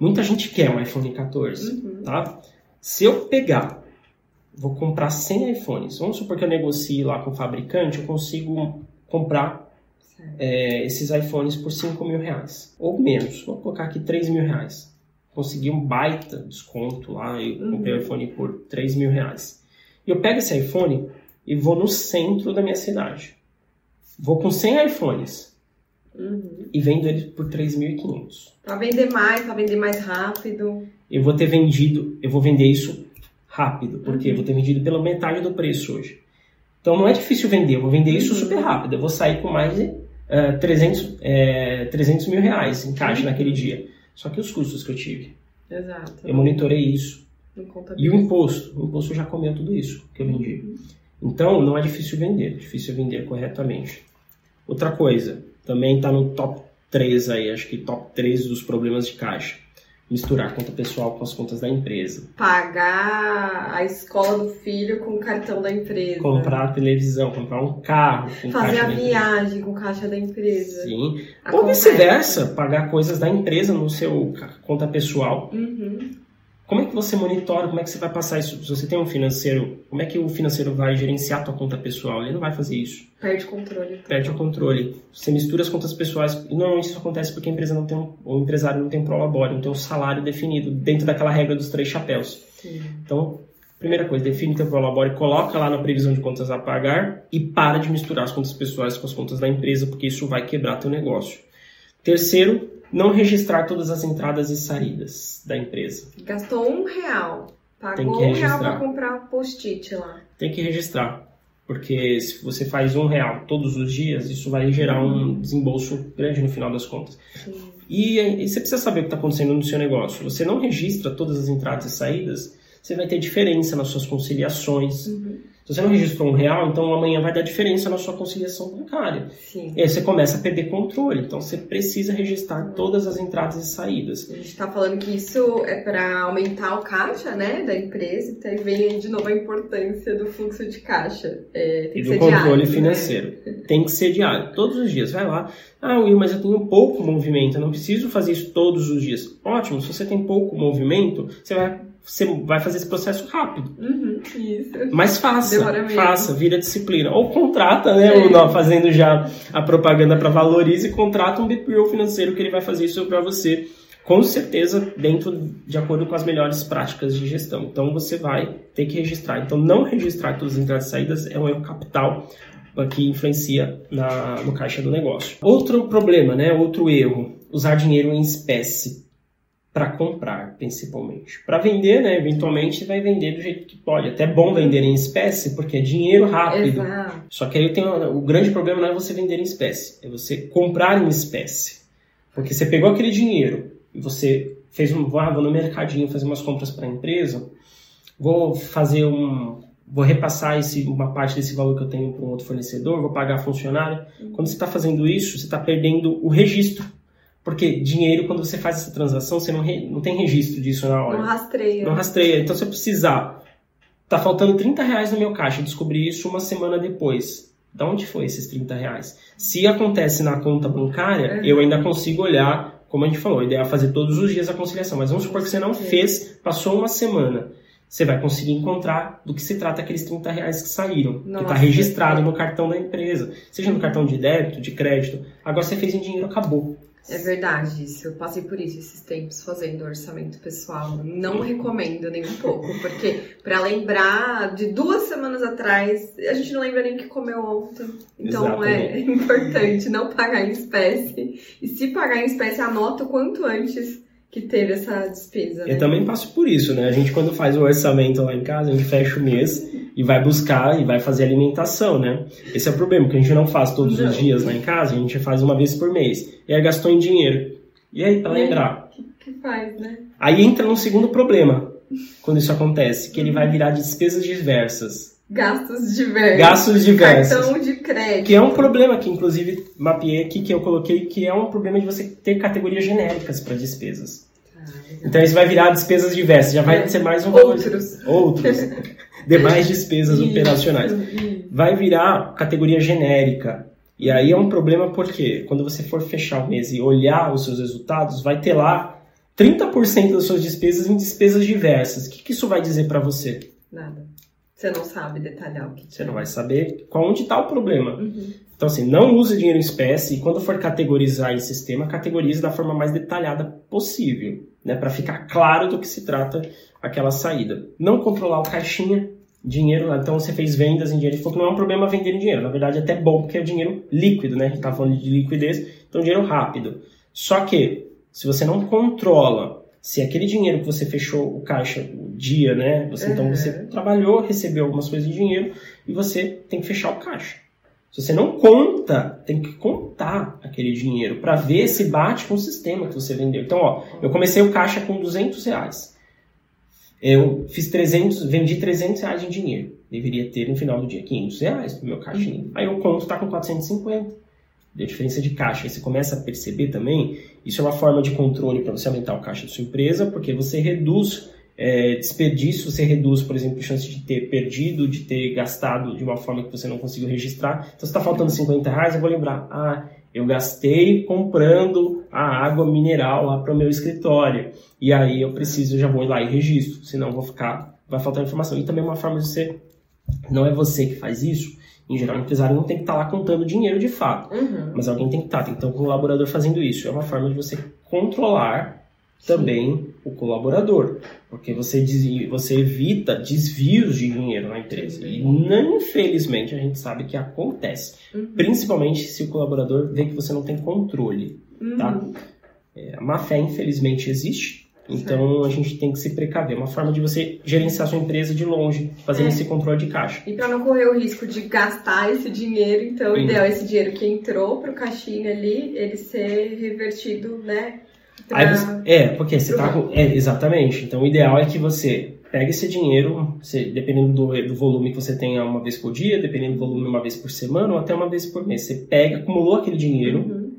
Muita gente quer um iPhone 14, uhum. tá? Se eu pegar, vou comprar 100 iPhones, vamos supor que eu negocie lá com o fabricante, eu consigo comprar é, esses iPhones por 5 mil reais, ou menos, vou colocar aqui 3 mil reais. Consegui um baita desconto lá, eu uhum. comprei o iPhone por 3 mil reais. E eu pego esse iPhone e vou no centro da minha cidade. Vou com 100 iPhones Uhum. E vendo ele por 3.500. Para vender mais, para vender mais rápido. Eu vou ter vendido, eu vou vender isso rápido, porque uhum. eu vou ter vendido pela metade do preço hoje. Então não é difícil vender, eu vou vender isso super rápido. Eu vou sair com mais de uh, 300, é, 300 mil reais em caixa naquele dia. Só que os custos que eu tive. Exato. Eu monitorei isso. E o imposto? O imposto já comeu tudo isso que eu vendi. Então não é difícil vender, é difícil vender corretamente. Outra coisa, também está no top 3 aí, acho que top 3 dos problemas de caixa. Misturar conta pessoal com as contas da empresa. Pagar a escola do filho com o cartão da empresa. Comprar a televisão, comprar um carro com Fazer a empresa. viagem com caixa da empresa. Sim. Ou Acontece. vice-versa, pagar coisas da empresa no seu conta pessoal. Uhum. Como é que você monitora? Como é que você vai passar isso? Se você tem um financeiro, como é que o financeiro vai gerenciar a tua conta pessoal? Ele não vai fazer isso. Perde controle. Perde o controle. Você mistura as contas pessoais. E normalmente isso acontece porque a empresa não tem um, o empresário não tem um prolabore, não tem um salário definido dentro daquela regra dos três chapéus. Sim. Então, primeira coisa, define teu prolabore, coloca lá na previsão de contas a pagar e para de misturar as contas pessoais com as contas da empresa, porque isso vai quebrar teu negócio. Terceiro, não registrar todas as entradas e saídas da empresa. Gastou um real. Tem Pagou que um real pra comprar post-it lá. Tem que registrar, porque se você faz um real todos os dias, isso vai gerar um desembolso grande no final das contas. Sim. E, e você precisa saber o que está acontecendo no seu negócio. Você não registra todas as entradas e saídas, você vai ter diferença nas suas conciliações. Uhum. Se você não registrou um real, então amanhã vai dar diferença na sua conciliação bancária. Sim. E aí você começa a perder controle. Então você precisa registrar todas as entradas e saídas. A gente tá falando que isso é para aumentar o caixa, né, da empresa. Então aí vem de novo a importância do fluxo de caixa. É, tem E que do ser controle diário, né? financeiro. Tem que ser diário. Todos os dias. Vai lá. Ah, Will, mas eu tenho pouco movimento. Eu não preciso fazer isso todos os dias. Ótimo. Se você tem pouco movimento, você vai, você vai fazer esse processo rápido. Uhum, isso. Mas faça, faça, vira disciplina. Ou contrata, né? Fazendo já a propaganda para Valorize e contrata um BPO financeiro que ele vai fazer isso para você. Com certeza, dentro de acordo com as melhores práticas de gestão. Então você vai ter que registrar. Então, não registrar todas as entradas e saídas é um erro capital uh, que influencia na, no caixa do negócio. Outro problema, né? Outro erro: usar dinheiro em espécie para comprar, principalmente. Para vender, né, eventualmente vai vender do jeito que pode. Até bom vender em espécie, porque é dinheiro rápido. Exato. Só que aí tem o grande problema não é você vender em espécie, é você comprar em espécie. Porque você pegou aquele dinheiro e você fez um, ah, vou no mercadinho fazer umas compras para a empresa, vou fazer um, vou repassar esse, uma parte desse valor que eu tenho para um outro fornecedor, vou pagar funcionário. Quando você está fazendo isso, você está perdendo o registro. Porque dinheiro, quando você faz essa transação, você não, re- não tem registro disso na hora. Não rastreia. Não rastreia. Então, se eu precisar, tá faltando 30 reais no meu caixa, eu descobri isso uma semana depois. Da onde foi esses 30 reais? Se acontece na conta bancária, Uhum. eu ainda consigo olhar, como a gente falou, a ideia é fazer todos os dias a conciliação. Mas vamos supor que você não fez, passou uma semana. Você vai conseguir encontrar do que se trata aqueles 30 reais que saíram, que Nossa, está registrado no cartão da empresa. Seja no cartão de débito, de crédito. Agora você fez em dinheiro, acabou. É verdade isso. Eu passei por isso esses tempos fazendo orçamento pessoal. Não recomendo nem um pouco, porque pra lembrar de duas semanas atrás, a gente não lembra nem o que comeu ontem. Então é importante não pagar em espécie. E se pagar em espécie, anota o quanto antes que teve essa despesa. né? Eu também passo por isso, né? A gente, quando faz o orçamento lá em casa, a gente fecha o mês e vai buscar e vai fazer alimentação, né? Esse é o problema, porque a gente não faz todos Não. os dias lá em casa, a gente faz uma vez por mês. E aí gastou em dinheiro. E aí, pra É. lembrar? O que faz, né? Aí entra no segundo problema, quando isso acontece, que ele vai virar despesas diversas. Gastos diversos. Gastos diversos. Cartão de crédito. Que é um problema que, inclusive, mapeei aqui, que eu coloquei, que é um problema de você ter categorias genéricas para despesas. Então isso vai virar despesas diversas, já vai É. ser mais um. Outros. Outros. Demais despesas Isso, operacionais. isso. Vai virar categoria genérica. E aí é um problema porque quando você for fechar o mês e olhar os seus resultados, vai ter lá 30% das suas despesas em despesas diversas. O que, que isso vai dizer para você? Nada. Você não sabe detalhar o que Você não vai saber qual- onde está o problema. Uhum. Então, assim, não use dinheiro em espécie e quando for categorizar em sistema, categorize da forma mais detalhada possível, né? Para ficar claro do que se trata aquela saída. Não controlar o caixinha, dinheiro. Então, você fez vendas em dinheiro. Falou que não é um problema vender em dinheiro. Na verdade, é até bom porque é dinheiro líquido, né? A gente tá falando de liquidez, então dinheiro rápido. Só que, se você não controla se aquele dinheiro que você fechou o caixa, dia, né? Você, Uhum. Então você trabalhou, recebeu algumas coisas de dinheiro e você tem que fechar o caixa. Se você não conta, tem que contar aquele dinheiro para ver se bate com o sistema que você vendeu. Então, ó, eu comecei o caixa com 200 reais. Eu fiz 300, vendi 300 reais em dinheiro. Deveria ter no final do dia 500 reais no meu caixinha. Aí eu conto, tá com 450. Deu diferença de caixa. Aí você começa a perceber também, isso é uma forma de controle para você aumentar o caixa da sua empresa, porque você reduz é, desperdício, você reduz, por exemplo, a chance de ter perdido, de ter gastado de uma forma que você não conseguiu registrar. Então, se está faltando 50 reais, eu vou lembrar, ah, eu gastei comprando a água mineral lá para o meu escritório. E aí eu preciso, eu já vou lá e registro, senão vou ficar, vai faltar informação. E também uma forma de você, não é você que faz isso, em geral, o empresário não tem que estar lá contando dinheiro de fato, Uhum. mas alguém tem que estar, tem que ter um colaborador fazendo isso. É uma forma de você controlar também o colaborador, porque você, você evita desvios de dinheiro na empresa. E, não, infelizmente, a gente sabe que acontece, Uhum. principalmente se o colaborador vê que você não tem controle. Tá. Uhum. É, a má fé, infelizmente, existe. Então a gente tem que se precaver. É uma forma de você gerenciar sua empresa de longe, fazendo É. esse controle de caixa. E para não correr o risco de gastar esse dinheiro, então o ideal é esse dinheiro que entrou pro caixinha ali, ele ser revertido, né? Aí você- é, porque você tá com. É, exatamente. Então o ideal é que você pegue esse dinheiro, você, dependendo do, do volume que você tenha uma vez por dia, dependendo do volume uma vez por semana ou até uma vez por mês. Você pega, acumulou aquele dinheiro, Uhum.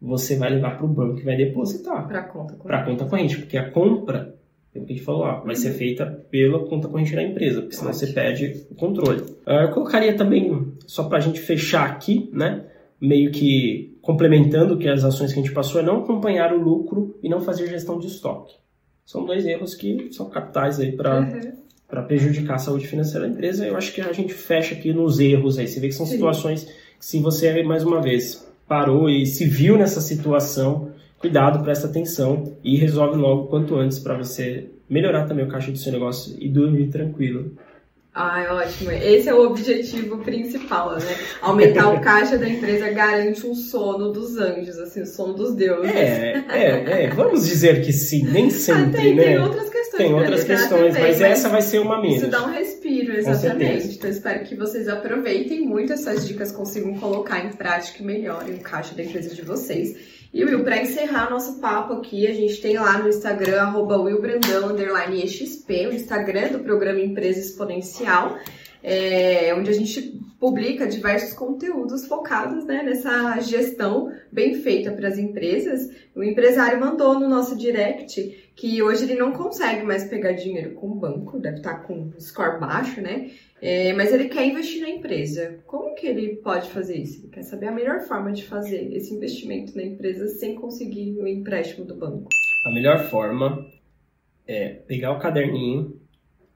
você vai levar para o banco e vai depositar Pra conta. para a conta corrente, porque a compra, pelo que a gente falou lá, vai ser feita pela conta corrente da empresa, porque senão você perde o controle. Ah, Eu colocaria também, só para a gente fechar aqui, né, meio que complementando que as ações que a gente passou, é não acompanhar o lucro e não fazer gestão de estoque. São dois erros que são capitais aí para Uhum. prejudicar a saúde financeira da empresa. Eu acho que a gente fecha aqui nos erros aí. Você vê que são Sim. situações que se você, mais uma vez, parou e se viu nessa situação, cuidado, presta atenção e resolve logo quanto antes para você melhorar também o caixa do seu negócio e dormir tranquilo. Ai, ótimo. Esse é o objetivo principal, né? Aumentar o caixa da empresa garante um sono dos anjos, assim, o sono dos deuses. É, é, é. Vamos dizer que sim, nem Ah, sempre, tem, né? tem outras questões. Tem outras questões, também, mas essa vai ser uma menos. Isso dá um respiro, exatamente. Então, espero que vocês aproveitem muito essas dicas, consigam colocar em prática e melhorem o caixa da empresa de vocês. E Will, para encerrar nosso papo aqui, a gente tem lá no Instagram, arroba willbrandão, EXP, o Instagram do programa Empresa Exponencial, é, onde a gente publica diversos conteúdos focados né, nessa gestão bem feita para as empresas. O empresário mandou no nosso direct que hoje ele não consegue mais pegar dinheiro com o banco, deve estar com score baixo, né? É, mas ele quer investir na empresa. Como que ele pode fazer isso? Ele quer saber a melhor forma de fazer esse investimento na empresa sem conseguir o empréstimo do banco. A melhor forma é pegar o caderninho,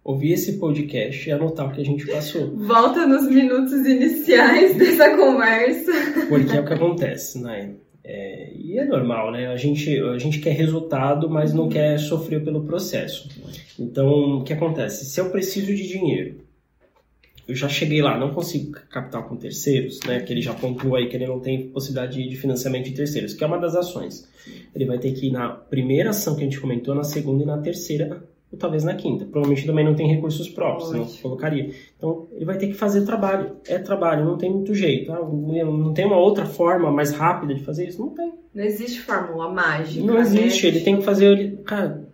ouvir esse podcast e anotar o que a gente passou. Volta nos minutos iniciais dessa conversa. Porque é o que acontece, né? É, e é normal, né? A gente, a gente quer resultado, mas não quer sofrer pelo processo. Então, o que acontece? Se eu preciso de dinheiro, eu já cheguei lá, não consigo captar com terceiros, né? Que ele já pontuou aí que ele não tem possibilidade de financiamento de terceiros, que é uma das ações. Ele vai ter que ir na primeira ação que a gente comentou, na segunda e na terceira, ou talvez na quinta. Provavelmente também não tem recursos próprios, não colocaria. Então, ele vai ter que fazer trabalho. É trabalho, não tem muito jeito. Ah, não tem uma outra forma mais rápida de fazer isso? Não tem. Não existe fórmula mágica. Não existe. né? Ele tem que fazer. Ele, cara,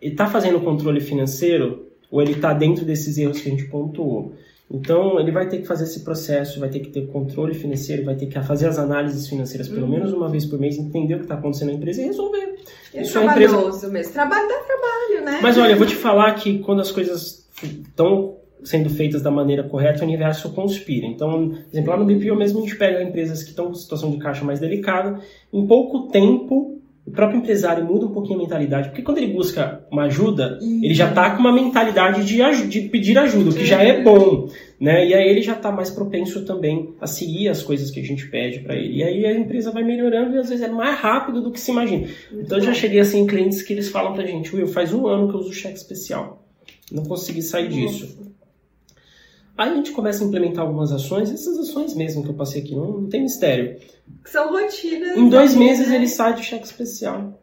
ele tá fazendo o controle financeiro ou ele tá dentro desses erros que a gente pontuou? Então, ele vai ter que fazer esse processo, vai ter que ter controle financeiro, vai ter que fazer as análises financeiras pelo Uhum. menos uma vez por mês, entender o que está acontecendo na empresa e resolver. É Isso é empresa- trabalhoso mesmo. Trabalho dá trabalho, né? Mas olha, eu vou te falar que quando as coisas estão sendo feitas da maneira correta, o universo conspira. Então, por exemplo, lá no BPO mesmo a gente pega empresas que estão com situação de caixa mais delicada, em pouco tempo o próprio empresário muda um pouquinho a mentalidade, porque quando ele busca uma ajuda, ele já está com uma mentalidade de, de pedir ajuda, o que já é bom, né? E aí ele já está mais propenso também a seguir as coisas que a gente pede para ele. E aí a empresa vai melhorando e às vezes é mais rápido do que se imagina. Então eu já cheguei assim em clientes que eles falam pra gente, Will, faz um ano que eu uso cheque especial. Não consegui sair disso. Aí a gente começa a implementar algumas ações, essas ações mesmo que eu passei aqui, não, não tem mistério. Que são rotinas. Em dois né? meses ele sai de cheque especial.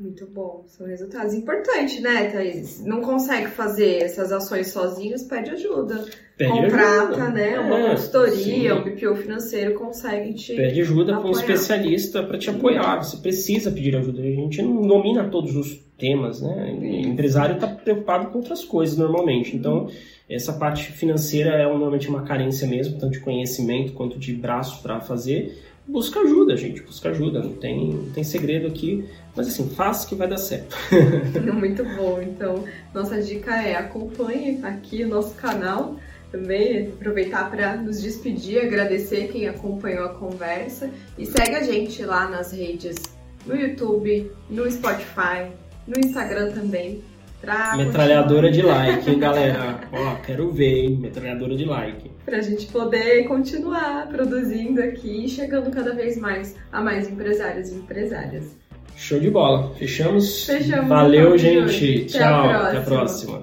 Muito bom, são resultados importantes, né, Thaís? Não consegue fazer essas ações sozinhos, pede ajuda. Pede Contrata, ajuda. né? Uma É, consultoria, sim. um BPO financeiro consegue te. Pede ajuda para um especialista para te apoiar. Você precisa pedir ajuda. A gente não domina todos os temas, né? O empresário está preocupado com outras coisas normalmente. Então, essa parte financeira é normalmente uma carência mesmo, tanto de conhecimento quanto de braço para fazer. Busca ajuda, gente. Busca ajuda. Não tem, não tem segredo aqui. Mas assim, faça que vai dar certo. Muito bom. Então, nossa dica é acompanhe aqui o nosso canal. Também aproveitar para nos despedir, agradecer quem acompanhou a conversa e segue a gente lá nas redes, no YouTube, no Spotify, no Instagram também. Pra Metralhadora de like, hein, galera? Ó, quero ver, hein? Metralhadora de like. para a gente poder continuar produzindo aqui e chegando cada vez mais a mais empresários e empresárias. Show de bola. Fechamos? Fechamos Valeu, gente. Até a Tchau. Até a próxima.